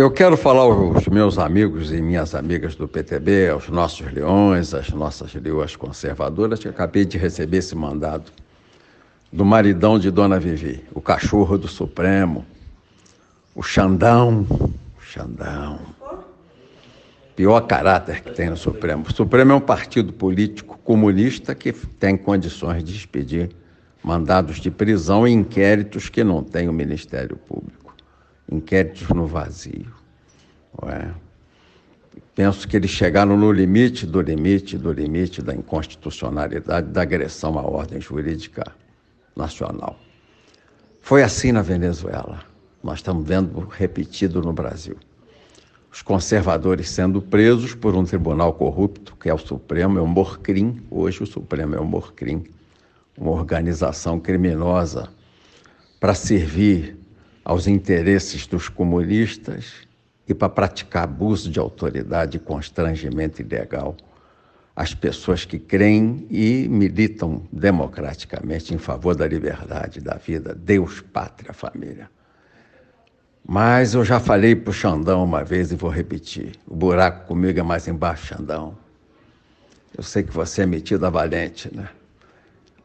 Eu quero falar aos meus amigos e minhas amigas do PTB, aos nossos leões, às nossas leoas conservadoras, que acabei de receber esse mandado do maridão de Dona Vivi, o cachorro do Supremo, o Xandão, Xandão. Pior caráter que tem no Supremo. O Supremo é um partido político comunista que tem condições de expedir mandados de prisão e inquéritos que não tem o Ministério Público inquéritos no vazio. É? Penso que eles chegaram no limite do limite do limite da inconstitucionalidade da agressão à ordem jurídica nacional. Foi assim na Venezuela. Nós estamos vendo repetido no Brasil. Os conservadores sendo presos por um tribunal corrupto, que é o Supremo, é o Morcrim. Hoje o Supremo é o Morcrim, uma organização criminosa para servir aos interesses dos comunistas e para praticar abuso de autoridade e constrangimento ilegal às pessoas que creem e militam democraticamente em favor da liberdade, da vida, Deus, pátria, família. Mas eu já falei para o Xandão uma vez e vou repetir: o buraco comigo é mais embaixo, Xandão. Eu sei que você é metido a valente, né?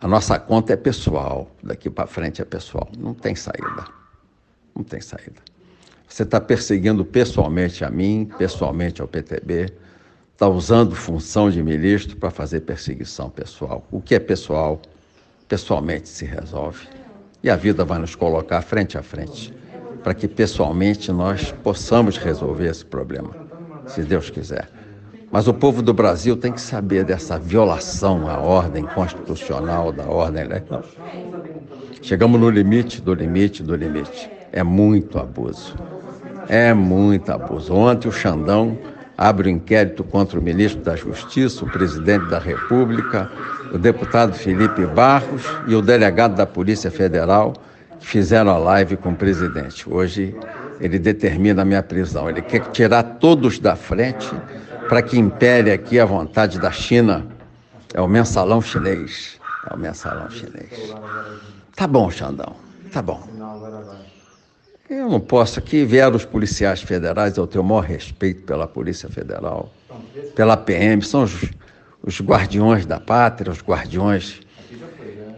A nossa conta é pessoal, daqui para frente é pessoal, não tem saída. Não tem saída. Você está perseguindo pessoalmente a mim, pessoalmente ao PTB, está usando função de ministro para fazer perseguição pessoal. O que é pessoal, pessoalmente se resolve. E a vida vai nos colocar frente a frente, para que pessoalmente nós possamos resolver esse problema, se Deus quiser. Mas o povo do Brasil tem que saber dessa violação à ordem constitucional, da ordem legal. Chegamos no limite do limite do limite. É muito abuso. É muito abuso. Ontem o Xandão abre o um inquérito contra o ministro da Justiça, o presidente da República, o deputado Felipe Barros e o delegado da Polícia Federal, que fizeram a live com o presidente. Hoje ele determina a minha prisão. Ele quer tirar todos da frente para que impere aqui a vontade da China. É o mensalão chinês. É o mensalão chinês. Tá bom, Xandão. Tá bom. Eu não posso. Aqui vieram os policiais federais, eu tenho o maior respeito pela Polícia Federal, pela PM, são os, os guardiões da pátria, os guardiões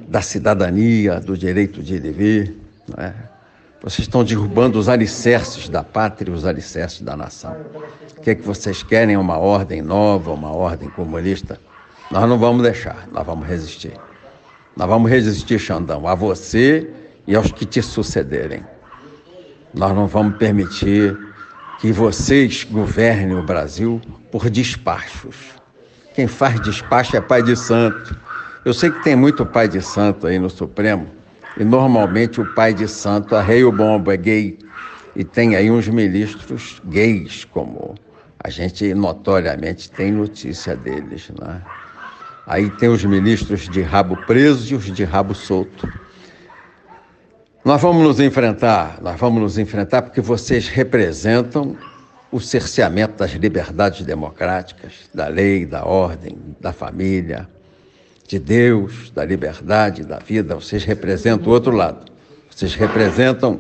da cidadania, do direito de viver. Né? Vocês estão derrubando os alicerces da pátria, os alicerces da nação. O que é que vocês querem? Uma ordem nova, uma ordem comunista? Nós não vamos deixar, nós vamos resistir. Nós vamos resistir, Xandão, a você e aos que te sucederem. Nós não vamos permitir que vocês governem o Brasil por despachos. Quem faz despacho é pai de santo. Eu sei que tem muito pai de santo aí no Supremo, e normalmente o pai de santo arreia o bombo, é gay. E tem aí uns ministros gays, como a gente notoriamente tem notícia deles. Né? Aí tem os ministros de rabo preso e os de rabo solto. Nós vamos nos enfrentar, nós vamos nos enfrentar porque vocês representam o cerceamento das liberdades democráticas, da lei, da ordem, da família, de Deus, da liberdade, da vida. Vocês representam o outro lado. Vocês representam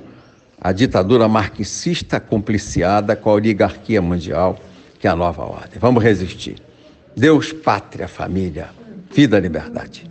a ditadura marxista compliciada com a oligarquia mundial, que é a nova ordem. Vamos resistir. Deus, pátria, família, vida, liberdade.